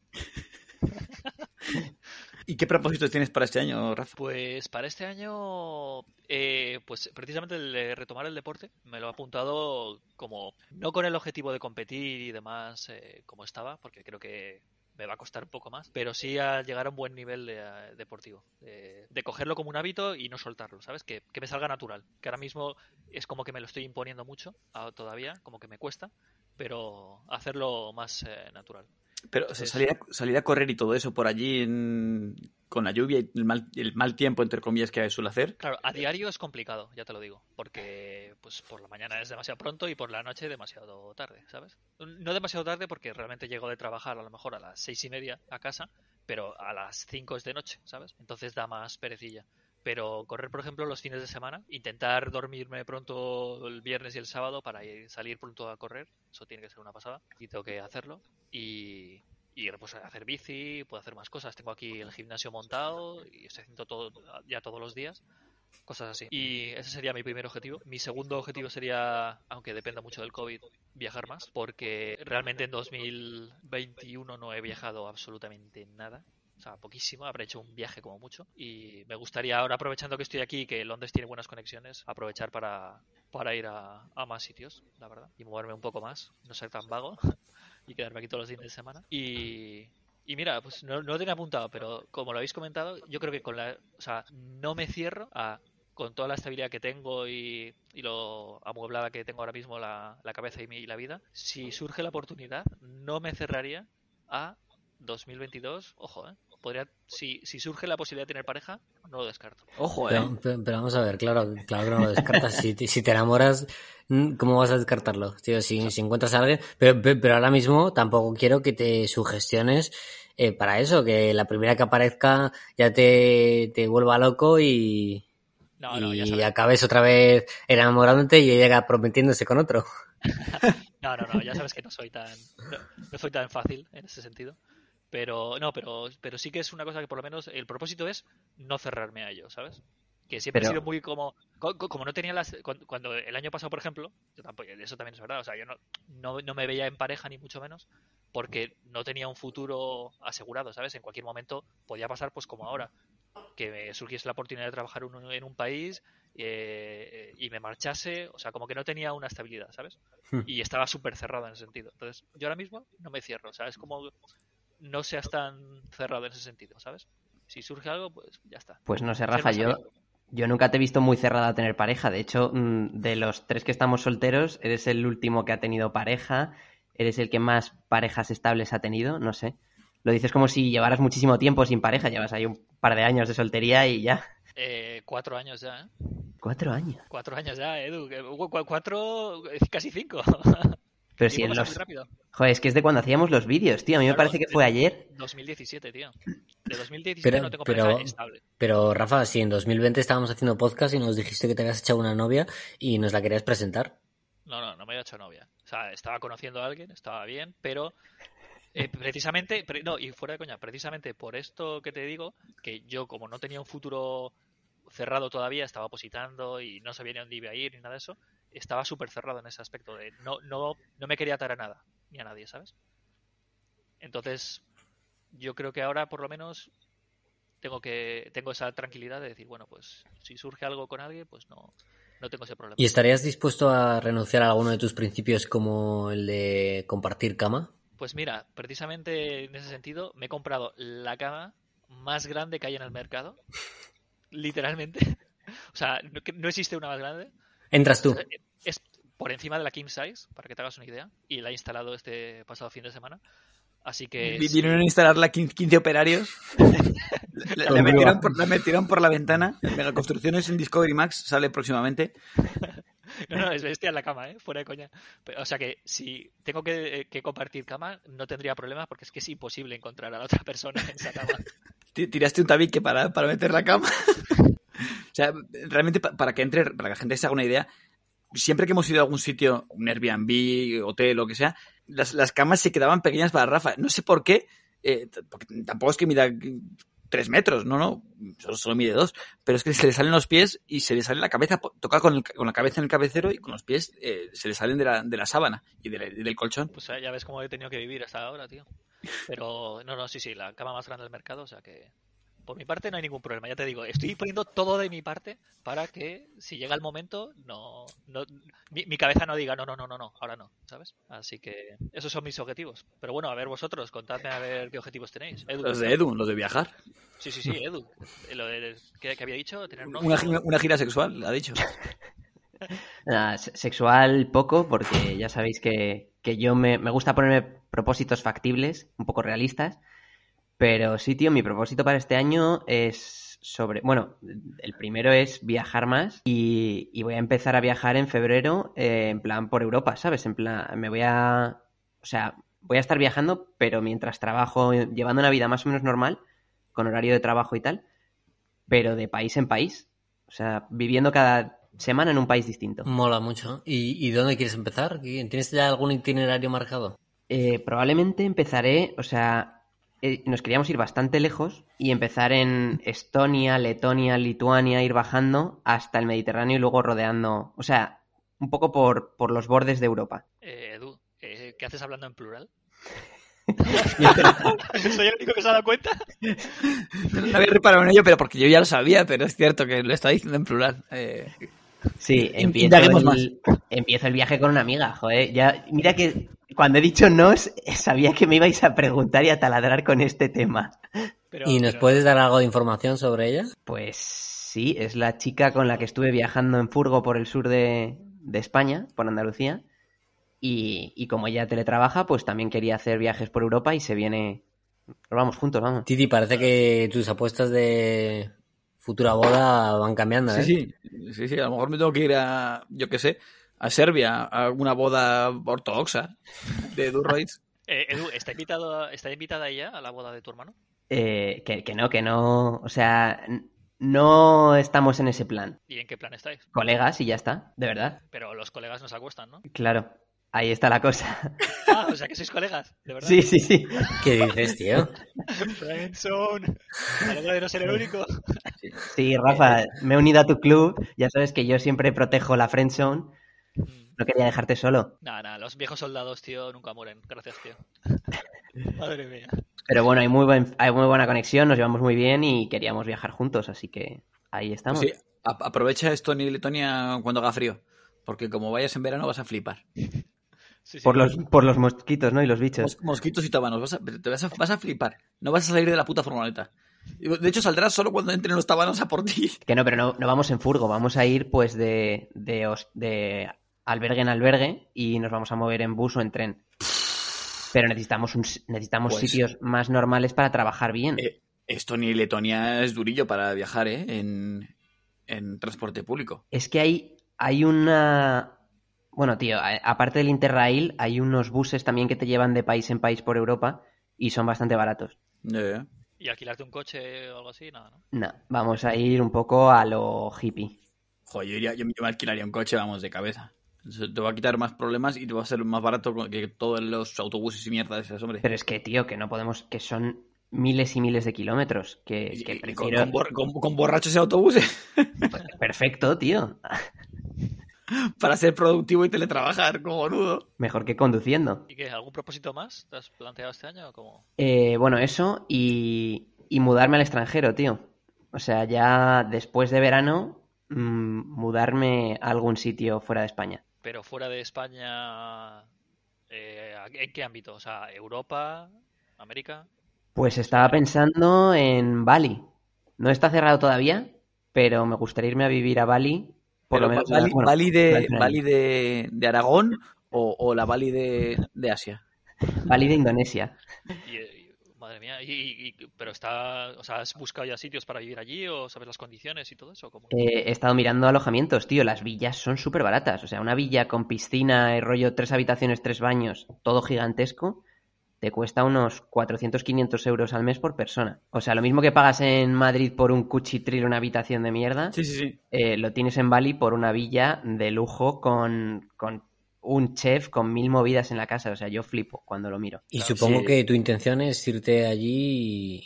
¿Y qué propósitos tienes para este año, Rafa? Pues para este año, eh, pues precisamente el de retomar el deporte me lo he apuntado como, no con el objetivo de competir y demás eh, como estaba, porque creo que me va a costar un poco más, pero sí a llegar a un buen nivel eh, deportivo, de, cogerlo como un hábito y no soltarlo, ¿sabes? Que, que me salga natural, que ahora mismo es como que me lo estoy imponiendo mucho ah, todavía, como que me cuesta, pero hacerlo más eh, natural. Pero o sea, Entonces- salir, a, salir a correr y todo eso por allí en- con la lluvia y el mal, el mal tiempo, entre comillas, que suele hacer. Claro, a diario es complicado, ya te lo digo, porque pues por la mañana es demasiado pronto y por la noche demasiado tarde, ¿sabes? No demasiado tarde porque realmente llego de trabajar a lo mejor a las seis y media a casa, pero a las cinco es de noche, ¿sabes? Entonces da más perecilla. Pero correr, por ejemplo, los fines de semana, intentar dormirme pronto el viernes y el sábado para ir- salir pronto a correr, eso tiene que ser una pasada y tengo que hacerlo. Y, y pues hacer bici, puedo hacer más cosas. Tengo aquí el gimnasio montado y estoy haciendo todo ya todos los días cosas así. Y ese sería mi primer objetivo. Mi segundo objetivo sería, aunque dependa mucho del COVID, viajar más, porque realmente en 2021 no he viajado absolutamente nada. O sea, poquísimo, habré hecho un viaje como mucho. Y me gustaría ahora, aprovechando que estoy aquí y que Londres tiene buenas conexiones, aprovechar para, para ir a, más sitios, la verdad. Y moverme un poco más, no ser tan vago y quedarme aquí todos los fines de semana. Y, y mira, pues no, no lo tenía apuntado, pero como lo habéis comentado, yo creo que con la. O sea, no me cierro a. Con toda la estabilidad que tengo y, y lo amueblada que tengo ahora mismo la, la cabeza y, mi, y la vida, si surge la oportunidad, no me cerraría a 2022. Ojo, ¿eh? Podría, si, si surge la posibilidad de tener pareja, no lo descarto. Ojo, ¿eh? Pero, pero- pero vamos a ver, claro, claro que no lo descartas. Si, te- si te enamoras, ¿cómo vas a descartarlo? Tío, si, si encuentras a alguien. Pero, pe- pero ahora mismo tampoco quiero que te sugestiones eh, para eso, que la primera que aparezca ya te, te vuelva loco y, No, no, ya y acabes otra vez enamorándote y ella prometiéndose con otro. No, no, no, ya sabes que no soy tan no, no soy tan fácil en ese sentido. Pero no, pero pero sí que es una cosa que por lo menos el propósito es no cerrarme a ello, ¿sabes? Que siempre Pero- he sido muy como co- co- como no tenía las cuando, cuando el año pasado, por ejemplo, yo tampoco eso también es verdad, o sea, yo no, no no me veía en pareja ni mucho menos porque no tenía un futuro asegurado, ¿sabes? En cualquier momento podía pasar pues como ahora, que me surgiese la oportunidad de trabajar un- en un país eh, y me marchase, o sea, como que no tenía una estabilidad, ¿sabes? Hmm. Y estaba súper cerrado en ese sentido. Entonces, yo ahora mismo no me cierro, o sea, es como no seas tan cerrado en ese sentido, ¿sabes? Si surge algo, pues ya está. Pues no sé, Rafa, yo, yo nunca te he visto muy cerrada a tener pareja. De hecho, mm, de los tres que estamos solteros, eres el último que ha tenido pareja, eres el que más parejas estables ha tenido, no sé. Lo dices como si llevaras muchísimo tiempo sin pareja, llevas ahí un par de años de soltería y ya. Eh, cuatro años ya, ¿eh? Cuatro años. Cuatro años ya, Edu. cu- Cuatro, casi cinco. Pero si en los... Joder, es que es de cuando hacíamos los vídeos, tío. A mí me parece que fue ayer. 2017, tío. De 2017 Pero- no tengo pero- estable. Pero Rafa, si en 2020 estábamos haciendo podcast y nos dijiste que te habías echado una novia y nos la querías presentar. No, no, no me había hecho novia. O sea, estaba conociendo a alguien, estaba bien, pero eh, precisamente, pre- no, y fuera de coña, precisamente por esto que te digo, que yo como no tenía un futuro cerrado todavía, estaba opositando y no sabía ni dónde iba a ir ni nada de eso, estaba súper cerrado en ese aspecto de no, no, no me quería atar a nada, ni a nadie, ¿sabes? Entonces, yo creo que ahora por lo menos tengo que tengo esa tranquilidad de decir, bueno, pues si surge algo con alguien, pues no, no tengo ese problema. ¿Y estarías dispuesto a renunciar a alguno de tus principios como el de compartir cama? Pues mira, precisamente en ese sentido me he comprado la cama más grande que hay en el mercado. Literalmente. O sea, no, no existe una más grande. Entras tú. Es por encima de la king size, para que te hagas una idea. Y la he instalado este pasado fin de semana. Así que... Vinieron a instalarla 15, 15 operarios. la, la metieron por, la metieron por la ventana. Mega Construcciones en Discovery Max sale próximamente. No, no, es bestia en la cama, ¿eh? Fuera de coña. Pero, o sea que si tengo que, eh, que compartir cama, no tendría problema porque es que es imposible encontrar a la otra persona en esa cama. Ti- Tiraste un tabique para, para meter la cama. O sea, realmente pa- para que entre, para que la gente se haga una idea, siempre que hemos ido a algún sitio, un Airbnb, hotel, lo que sea, las, las camas se quedaban pequeñas para Rafa. No sé por qué, eh, tampoco es que mida tres metros, no, no, solo, solo mide dos, pero es que se le salen los pies y se le sale la cabeza, toca con, el con la cabeza en el cabecero y con los pies eh, se le salen de la, de la sábana y de la- y del colchón. Pues eh, ya ves cómo he tenido que vivir hasta ahora, tío. Pero no, no, sí, sí, la cama más grande del mercado, o sea que por mi parte no hay ningún problema. Ya te digo, estoy poniendo todo de mi parte para que si llega el momento, no, no mi, mi cabeza no diga no, no, no, no, no, ahora no, ¿sabes? Así que esos son mis objetivos. Pero bueno, a ver vosotros, contadme a ver qué objetivos tenéis. Edu, Los de Edu, los de viajar. Sí, sí, sí, Edu. Eh, Lo de, ¿qué, qué había dicho? Tener un Una, una gira sexual, ha dicho. Nada, sexual poco, porque ya sabéis que, que yo me, me gusta ponerme propósitos factibles, un poco realistas. Pero sí, tío, mi propósito para este año es sobre. Bueno, el primero es viajar más y, y voy a empezar a viajar en febrero, eh, en plan por Europa, ¿sabes? En plan, me voy a. O sea, voy a estar viajando, pero mientras trabajo, llevando una vida más o menos normal, con horario de trabajo y tal, pero de país en país. O sea, viviendo cada semana en un país distinto. Mola mucho. ¿Y, y dónde quieres empezar? ¿Tienes ya algún itinerario marcado? Eh, probablemente empezaré, o sea, eh, nos queríamos ir bastante lejos y empezar en Estonia, Letonia, Lituania, ir bajando hasta el Mediterráneo y luego rodeando, o sea, un poco por, por los bordes de Europa. Eh, Edu, eh, ¿qué haces hablando en plural? ¿Soy el único que se ha dado cuenta? No había reparado en ello, pero porque yo ya lo sabía, pero es cierto que lo estaba diciendo en plural. Eh, Sí, empiezo el, empiezo el viaje con una amiga, joder. Ya, mira que cuando he dicho no, sabía que me ibais a preguntar y a taladrar con este tema. Pero, ¿Y nos pero- puedes dar algo de información sobre ella? Pues sí, es la chica con la que estuve viajando en furgo por el sur de, de España, por Andalucía. Y, y como ella teletrabaja, pues también quería hacer viajes por Europa y se viene... Nos vamos juntos, vamos. Titi, parece que tus apuestas de futura boda van cambiando, ¿eh? sí, sí, sí, sí, a lo mejor me tengo que ir a, yo qué sé, a Serbia, a una boda ortodoxa de Durroids. Eh, Edu, ¿está, invitado, ¿está invitada ella a la boda de tu hermano? Eh, que, que no, que no... O sea, no estamos en ese plan. ¿Y en qué plan estáis? Colegas y ya está, de verdad. Pero los colegas nos acuestan, ¿no? Claro, ahí está la cosa. Ah, o sea que sois colegas, de verdad. Sí, sí, sí. ¿Qué dices, tío? Friendzone. Me alegro de no ser el único. Sí, Rafa, me he unido a tu club. Ya sabes que yo siempre protejo la friend zone. No quería dejarte solo. Nada, nada, los viejos soldados, tío, nunca mueren. Gracias, tío. Madre mía. Pero bueno, hay muy, buen, hay muy buena conexión, nos llevamos muy bien y queríamos viajar juntos, así que ahí estamos. Pues sí, aprovecha Estonia y Letonia cuando haga frío, porque como vayas en verano vas a flipar. Sí, sí. Por los, por los mosquitos, ¿no? Y los bichos. Mos- mosquitos y tabanos, vas a, te vas a, vas a flipar. No vas a salir de la puta furgoneta. De hecho, saldrás solo cuando entren los tabanos a por ti. Que no, pero no, no vamos en furgo, vamos a ir pues de, de, de albergue en albergue y nos vamos a mover en bus o en tren. Pero necesitamos, un, necesitamos Pues- sitios más normales para trabajar bien. Eh, Estonia y Letonia es durillo para viajar, ¿eh? En, en transporte público. Es que hay, hay una... Bueno, tío, a- aparte del Interrail, hay unos buses también que te llevan de país en país por Europa y son bastante baratos. ¿Y alquilarte un coche o algo así? Nada, ¿no? No, vamos a ir un poco a lo hippie. Joder, yo, iría- yo me alquilaría un coche, vamos, de cabeza. Te va a quitar más problemas y te va a ser más barato que todos los autobuses y mierda de esas, hombre. Pero es que, tío, que no podemos, que son miles y miles de kilómetros, que, Y- que con, prefiero... con bor- con- con borrachos y autobuses Perfecto, tío. para ser productivo y teletrabajar, como nudo. Mejor que conduciendo. ¿Y qué? ¿Algún propósito más te has planteado este año o cómo? Eh, bueno, eso y, y mudarme al extranjero, tío. O sea, ya después de verano, mm, mudarme a algún sitio fuera de España. Pero fuera de España, eh, ¿en qué ámbito? O sea, Europa, América. Pues estaba pensando en Bali. No está cerrado todavía, pero me gustaría irme a vivir a Bali. Por Pero lo menos, Bali, bueno, Bali de. Bali Aragón o, o la Bali de, de Asia. Bali de Indonesia. Y, eh, y- madre Madre mía, y, y- pero está, o sea, ¿has buscado ya sitios para vivir allí o sabes las condiciones y todo eso? ¿Cómo? Eh, he estado mirando alojamientos, tío. Las villas son súper baratas. O sea, una villa con piscina y rollo tres habitaciones, tres baños, todo gigantesco, te cuesta unos 400-500 euros al mes por persona. O sea, lo mismo que pagas en Madrid por un cuchitril, una habitación de mierda, Sí, sí, sí. eh, lo tienes en Bali por una villa de lujo con, con un chef con mil movidas en la casa. O sea, yo flipo cuando lo miro. Y Claro, supongo sí. que tu intención es irte allí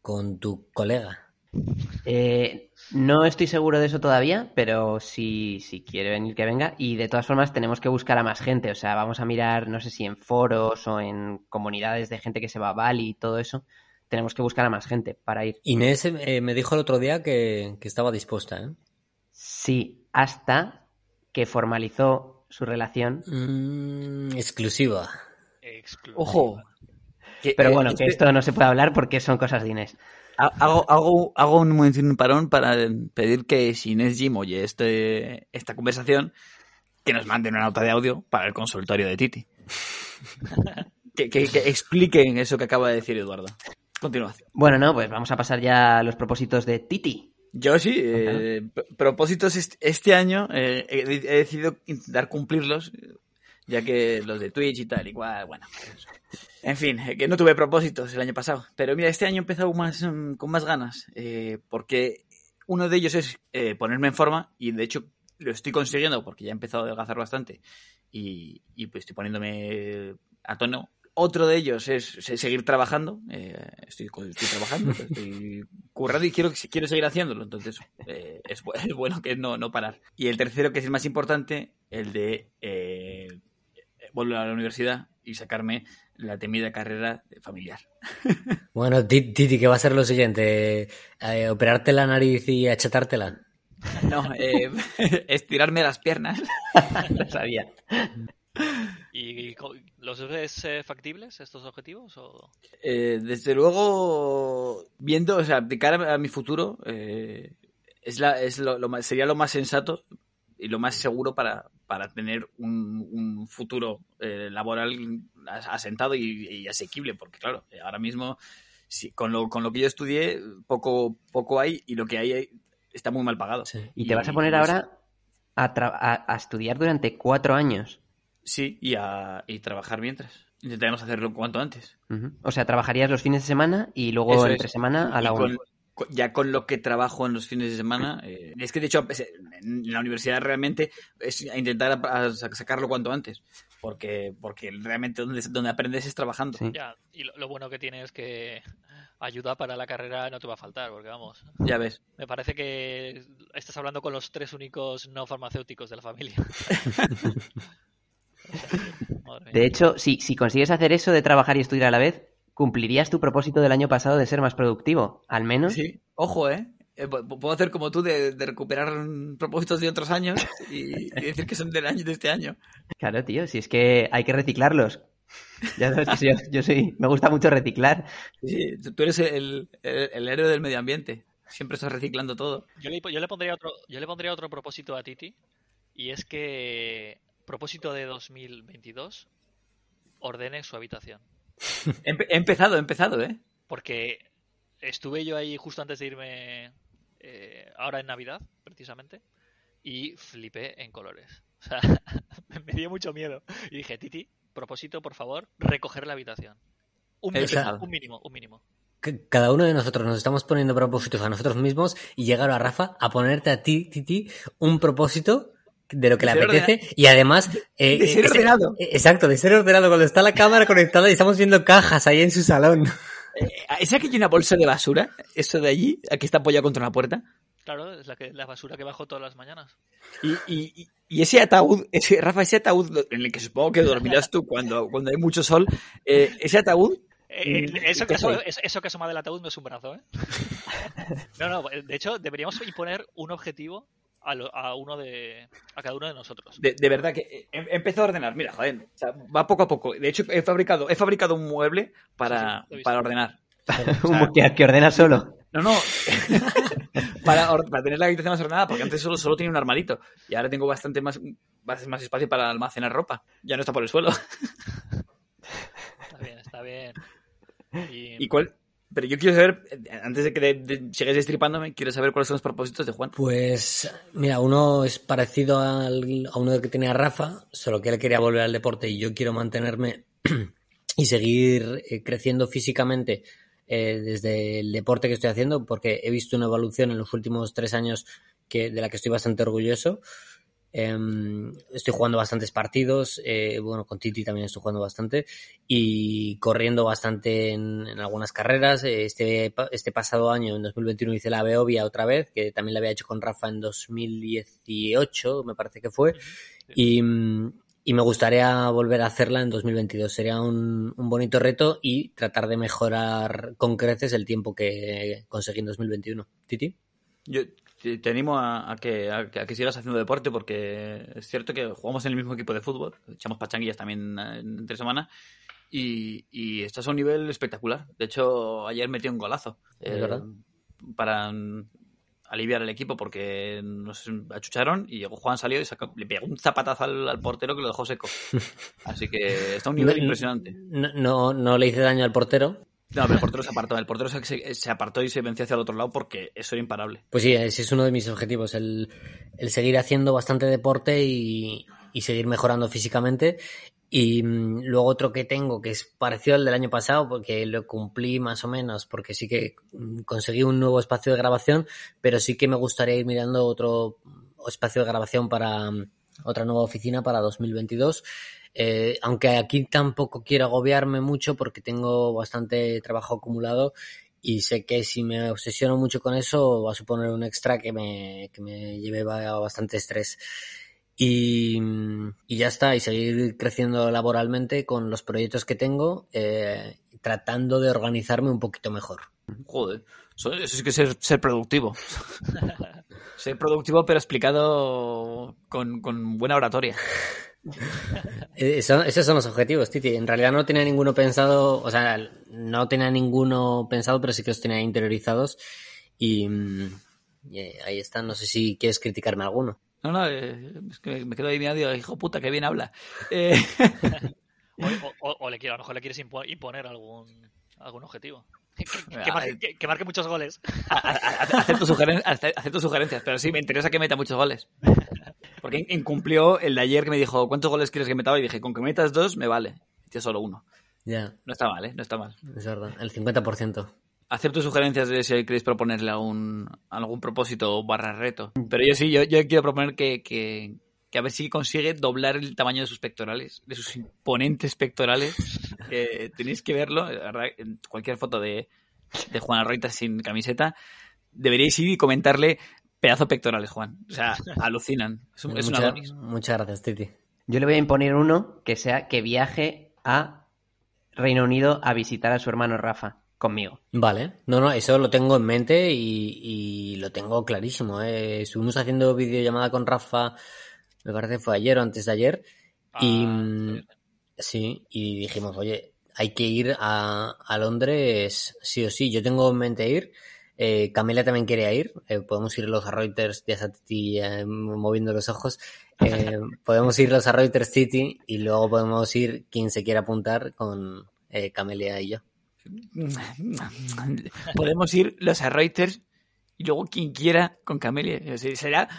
con tu colega. Eh, no estoy seguro de eso todavía, pero si, si quiere venir, que venga. Y de todas formas, tenemos que buscar a más gente. O sea, vamos a mirar, no sé si en foros o en comunidades de gente que se va a Bali y todo eso. Tenemos que buscar a más gente para ir. Inés eh, me dijo el otro día que, que estaba dispuesta, ¿eh? Sí, hasta que formalizó su relación. Mm, exclusiva. Exclusiva. Ojo. Pero eh, bueno, que esto no se puede hablar porque son cosas de Inés. Ha- Hago, hago, hago un un parón para pedir que si Inés Jim oye este, esta conversación, que nos manden una nota de audio para el consultorio de Titi. que, que- que expliquen eso que acaba de decir Eduardo. Continuación. Bueno, no, pues vamos a pasar ya a los propósitos de Titi. Yo sí, eh, propósitos est- este año eh, he, decidido intentar cumplirlos, ya que los de Twitch y tal, igual, bueno. En fin, eh, que no tuve propósitos el año pasado. Pero mira, este año he empezado más, mm, con más ganas, eh, porque uno de ellos es eh, ponerme en forma, y de hecho lo estoy consiguiendo porque ya he empezado a adelgazar bastante, y, y, pues estoy poniéndome a tono. Otro de ellos es se- seguir trabajando. eh, estoy, estoy trabajando, estoy currando y quiero, quiero seguir haciéndolo. Entonces, eh, es, es bueno que no, no parar. Y el tercero, que es el más importante, el de volver a la universidad y sacarme la temida carrera familiar. Bueno, Ti- Titi, ¿qué va a ser lo siguiente? Eh, ¿Operarte la nariz y achatártela? No, eh, estirarme las piernas. Lo sabía. ¿Y, los ves eh, factibles estos objetivos? O... Eh, desde luego, viendo, o sea, de cara a mi futuro, eh, es la, es lo, lo más- sería lo más sensato y lo más seguro para, para tener un, un futuro eh, laboral as- asentado y, y asequible, porque claro, ahora mismo sí, con, lo, con lo que yo estudié poco, poco hay y lo que hay está muy mal pagado. Sí. Y te vas a poner ahora a, tra- a- a estudiar durante cuatro años. Sí, y, a, y trabajar mientras. Intentaremos hacerlo cuanto antes. O sea, trabajarías los fines de semana y luego Eso es. entre semana a Y la uni. con- ya con lo que trabajo en los fines de semana, eh, es que de hecho es- en la universidad realmente es intentar a- a sacarlo cuanto antes, porque porque realmente donde, donde aprendes es trabajando. Sí. Ya, y lo, lo bueno que tiene es que ayuda para la carrera no te va a faltar, porque vamos, Ya ves. me parece que estás hablando con los tres únicos no farmacéuticos de la familia. De hecho, si, si consigues hacer eso de trabajar y estudiar a la vez, cumplirías tu propósito del año pasado de ser más productivo. Al menos. Sí, ojo, ¿eh? Eh, pu- pu- Puedo hacer como tú de, de recuperar propósitos de otros años y, y decir que son del año de este año. Claro, tío, si es que hay que reciclarlos. Ya sabes que yo, yo soy. Me gusta mucho reciclar. Sí, tú tú eres el, el, el héroe del medio ambiente. Siempre estás reciclando todo. Yo le, yo le pondría otro, yo le pondría otro propósito a Titi y es que propósito de 2022 ordene su habitación. He, empe- he empezado, he empezado, ¿eh? Porque estuve yo ahí justo antes de irme eh, ahora en Navidad, precisamente, y flipé en colores. O sea, me dio mucho miedo. Y dije, Titi, propósito, por favor, recoger la habitación. Un mínimo, Exacto. un mínimo, un mínimo. Cada uno de nosotros nos estamos poniendo propósitos a nosotros mismos y llegar a Rafa a ponerte a ti, Titi, un propósito de lo que De le apetece y además eh, De ser eh, ordenado. eh, exacto de ser ordenado cuando está la cámara conectada y estamos viendo cajas ahí en su salón Eh, ¿Es aquí una bolsa de basura? Eso de allí, aquí está apoyado contra una puerta. Claro, es la, que, la basura que bajo todas las mañanas. Y, y- ese ataúd, ese, Rafa, ese ataúd en el que supongo que dormirás tú cuando, cuando hay mucho sol, eh, ese ataúd, Eh, eh, eso, ¿qué que asoma, eso que asoma del ataúd no es un brazo, ¿eh? No, no, de hecho, deberíamos imponer un objetivo a, lo- a uno de a cada uno de nosotros. de, de verdad que he, he empezado a ordenar. Mira, joder, o sea, va poco a poco. De hecho, he fabricado, he fabricado un mueble para, Sí, sí, para ordenar. Un que, que ordena solo. No, no. para, or- para tener la habitación más ordenada, porque antes solo, solo tenía un armarito. Y ahora tengo bastante más, más, más espacio para almacenar ropa. Ya no está por el suelo. Está bien, está bien. Y, ¿Y cuál, Pero yo quiero saber, antes de que de, de, sigáis destripándome, quiero saber cuáles son los propósitos de Juan. Pues, mira, uno es parecido al, a uno que tenía Rafa, solo que él quería volver al deporte y yo quiero mantenerme y seguir eh, creciendo físicamente eh, desde el deporte que estoy haciendo, porque he visto una evolución en los últimos tres años que, de la que estoy bastante orgulloso. Eh, estoy jugando bastantes partidos, eh, bueno, con Titi también estoy jugando bastante y corriendo bastante en, en algunas carreras. Este, este pasado año, en 2021, hice la Beovia otra vez, que también la había hecho con Rafa en 2018, me parece que fue. Y, y me gustaría volver a hacerla en 2022. Sería un, un, bonito reto y tratar de mejorar con creces el tiempo que conseguí en 2021. ¿Titi? Yo te animo a, a, que, a, que, sigas haciendo deporte porque es cierto que jugamos en el mismo equipo de fútbol, echamos pachanguillas también entre semana y, y estás a un nivel espectacular. De hecho, ayer metí un golazo eh, para aliviar el equipo porque nos achucharon y llegó Juan salió y sacó, le pegó un zapatazo al, al, portero que lo dejó seco. Así que está a un nivel no, impresionante. No, no, no, le hice daño al portero. No, pero el portero se apartó. El portero se, se, apartó y se venció hacia el otro lado porque eso era imparable. Pues sí, ese es uno de mis objetivos, el, el seguir haciendo bastante deporte y, y seguir mejorando físicamente. Y mmm, luego otro que tengo que es parecido al del año pasado porque lo cumplí más o menos porque sí que mm, conseguí un nuevo espacio de grabación, pero sí que me gustaría ir mirando otro espacio de grabación para um, otra nueva oficina para 2022. Eh, aunque aquí tampoco quiero agobiarme mucho porque tengo bastante trabajo acumulado y sé que si me obsesiono mucho con eso va a suponer un extra que me, que me lleve a bastante estrés. Y, y, ya está, y seguir creciendo laboralmente con los proyectos que tengo, eh, tratando de organizarme un poquito mejor. Joder, eso, eso es que ser, ser productivo. ser productivo, pero explicado con, con buena oratoria. Eso, esos son los objetivos, Titi. En realidad no tenía ninguno pensado, o sea, no tenía ninguno pensado, pero sí que los tenía interiorizados. Y, y ahí están. No sé si quieres criticarme alguno. No, no, eh, es que me quedo ahí mirando hijo puta, que bien habla. Eh... o, o, o, le quiero, a lo mejor le quieres imponer algún, algún objetivo. Que, que, marque, que, que, marque, muchos goles. Acepto, sugeren, acepto sugerencias, pero sí, me interesa que meta muchos goles. Porque incumplió el de ayer que me dijo, ¿cuántos goles quieres que meta? Y dije, con que metas dos, me vale. Metió solo uno. Ya. No está mal, ¿eh? No está mal. Es verdad, el 50%. Acepto sugerencias de si queréis proponerle algún, algún propósito barra reto. Pero yo sí, yo, yo quiero proponer que, que, que, a ver si consigue doblar el tamaño de sus pectorales, de sus imponentes pectorales. Eh, tenéis que verlo, verdad, en cualquier foto de, de Juan Arroita sin camiseta, deberíais ir y comentarle pedazo pectorales, Juan. O sea, alucinan. Es, un, es Mucha, una Muchas gracias, Titi. Yo le voy a imponer uno que sea que viaje a Reino Unido a visitar a su hermano Rafa conmigo. Vale, no, no, eso lo tengo en mente y, y lo tengo clarísimo. ¿eh? Estuvimos haciendo videollamada con Rafa, me parece que fue ayer o antes de ayer, ah, y sí, y dijimos, oye, hay que ir a, a, Londres sí o sí. Yo tengo en mente ir. Eh, Camelia también quería ir. Eh, podemos ir los a Reuters, ya Titi eh, moviendo los ojos. Eh, podemos ir los a Reuters City y luego podemos ir quien se quiera apuntar con eh, Camelia y yo. Podemos ir los a Reuters y luego quien quiera con Camelia. Será,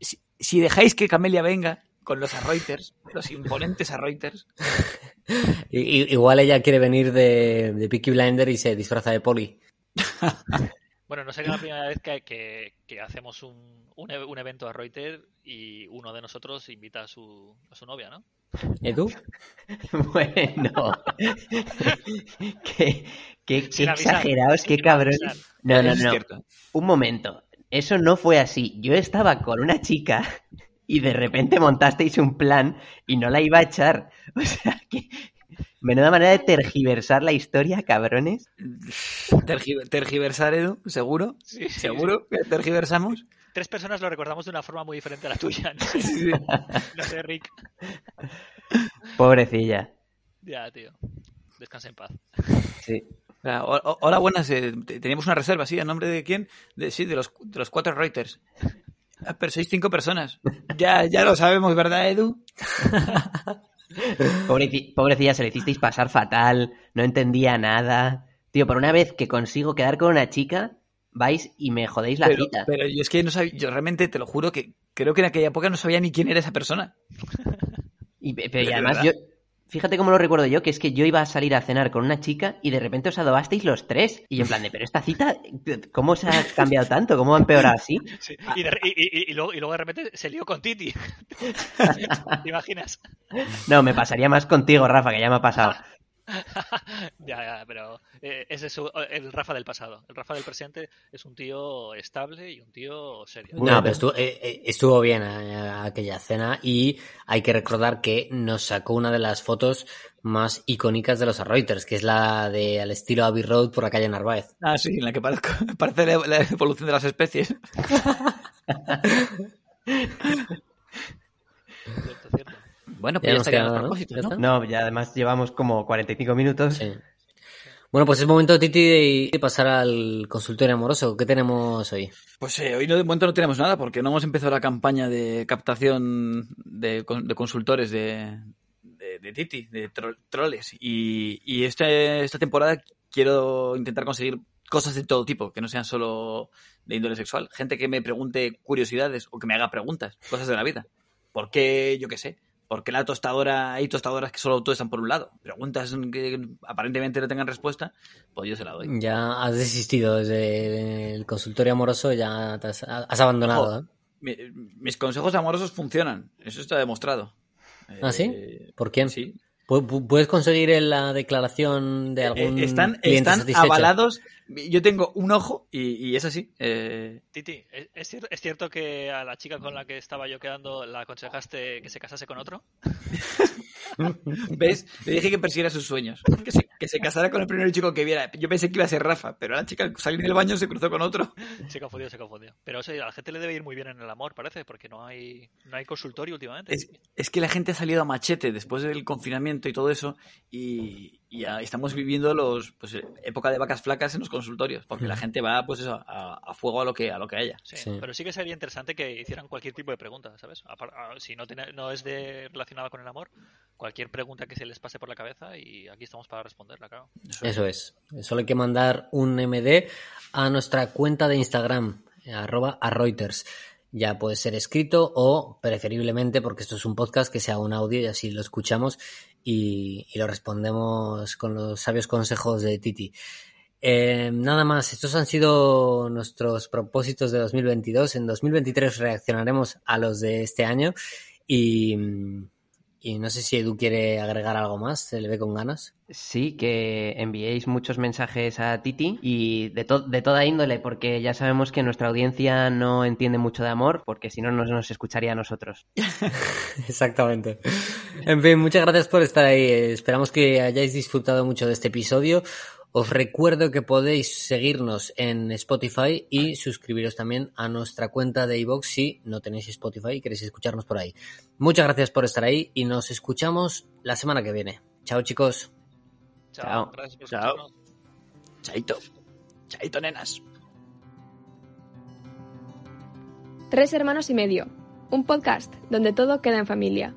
si, si dejáis que Camelia venga con los a Reuters, los imponentes a Reuters. Igual ella quiere venir de, de Peaky Blinder y se disfraza de poli. Bueno, no sería la primera vez que, que, que hacemos un, un, un, evento a Reuters y uno de nosotros invita a su, a su novia, ¿no? ¿Edu? bueno. qué, qué, qué exagerados, qué cabrones. No, no, no. Un momento. Eso no fue así. Yo estaba con una chica y de repente montasteis un plan y no la iba a echar. O sea, que Menuda manera de tergiversar la historia, cabrones. Tergiver, tergiversar, Edu, seguro. Sí, sí, seguro sí. que tergiversamos. Tres personas lo recordamos de una forma muy diferente a la tuya. No sé, sí. no sé Rick. Pobrecilla. Ya, tío. Descansa en paz. Sí. Hola, buenas. Eh, teníamos una reserva, ¿sí? ¿A nombre de quién? De, sí, de los, de los cuatro Reuters. Ah, pero sois cinco personas. Ya, ya lo sabemos, ¿verdad, Edu? Pobrecilla, pobrecilla, se le hicisteis pasar fatal, no entendía nada. Tío, por una vez que consigo quedar con una chica, vais y me jodéis la pero, cita. pero yo es que no sabía, yo realmente te lo juro que creo que en aquella época no sabía ni quién era esa persona. Y, pero y ¿De además yo, fíjate cómo lo recuerdo yo, que es que yo iba a salir a cenar con una chica y de repente os adobasteis los tres. Y yo en plan de, pero esta cita, ¿cómo se ha cambiado tanto? ¿Cómo ha empeorado así? Sí, Y, de- y- y- y luego, y luego de repente se lió con Titi. ¿Te imaginas? No, me pasaría más contigo, Rafa, que ya me ha pasado. ya, ya, pero eh, ese es su- el Rafa del pasado. El Rafa del presente es un tío estable y un tío serio. No, pero estuvo, eh, eh, estuvo bien eh, aquella cena y hay que recordar que nos sacó una de las fotos más icónicas de los Reuters, que es la de al estilo Abbey Road por la calle Narváez. Ah, sí, en la que parezco, parece la, la evolución de las especies. Cierto, cierto. Bueno, Ya pues ya, nos estarían los propósitos, ¿Ya ¿no? está? No, ya además llevamos como 45 minutos. Sí. Bueno, pues es momento, Titi, de pasar al consultorio amoroso. ¿Qué tenemos hoy? Pues eh, hoy no, de momento no tenemos nada porque no hemos empezado la campaña de captación de, con- de consultores de, de, de Titi, de tro- troles. Y, y este- esta temporada quiero intentar conseguir cosas de todo tipo, que no sean solo de índole sexual. Gente que me pregunte curiosidades o que me haga preguntas, cosas de la vida. ¿Por qué, yo qué sé? ¿Por qué la tostadora, hay tostadoras que solo están por un lado? Preguntas que aparentemente no tengan respuesta, pues yo se la doy. Ya has desistido desde el consultorio amoroso, ya te has, has abandonado. Jo, ¿eh? Mi- mis consejos amorosos funcionan, eso está demostrado. ¿Ah, sí? Eh, ¿Por quién? Sí. ¿Pu- pu- ¿Puedes conseguir la declaración de Eh, algún están cliente están satisfecho? avalados. Yo tengo un ojo y, y es así. eh, Titi, ¿es, es cier- es cierto que a la chica con la que estaba yo quedando la aconsejaste que se casase con otro? ¿Ves? Le dije que persiguiera sus sueños. Que se, que se casara con el primer chico que viera. Yo pensé que iba a ser Rafa, pero la chica al salir del baño se cruzó con otro. Se confundió, se confundió. Pero o sea, a la gente le debe ir muy bien en el amor, parece, porque no hay, no hay consultorio últimamente. Es, es que la gente ha salido a machete después del confinamiento y todo eso. Y, y ya estamos viviendo los pues eh, época de vacas flacas en los consultorios. Porque la gente va pues eso, a, a fuego a lo que a lo que haya. Sí, Sí. pero sí que sería interesante que hicieran cualquier tipo de pregunta, ¿sabes? Apar- a- si no, tiene- no es de, relacionada con el amor, cualquier pregunta que se les pase por la cabeza y aquí estamos para responderla, claro. Eso es. Solo hay que mandar un MD a nuestra cuenta de Instagram, arroba a Reuters. Ya puede ser escrito o preferiblemente, porque esto es un podcast, que sea un audio y así lo escuchamos y, lo respondemos con los sabios consejos de Titi. Eh, nada más, estos han sido nuestros propósitos de 2022. En 2023 reaccionaremos a los de este año y, y no sé si Edu quiere agregar algo más, se le ve con ganas. Sí, que enviéis muchos mensajes a Titi y de, to- de toda índole, porque ya sabemos que nuestra audiencia no entiende mucho de amor, porque si no, no nos escucharía a nosotros. Exactamente. En fin, muchas gracias por estar ahí. Esperamos que hayáis disfrutado mucho de este episodio. Os recuerdo que podéis seguirnos en Spotify y suscribiros también a nuestra cuenta de iVoox si no tenéis Spotify y queréis escucharnos por ahí. Muchas gracias por estar ahí y nos escuchamos la semana que viene. Chao chicos. Chao. Gracias Chao. escucharnos. Chaito. Chaito, nenas. Tres hermanos y medio. Un podcast donde todo queda en familia.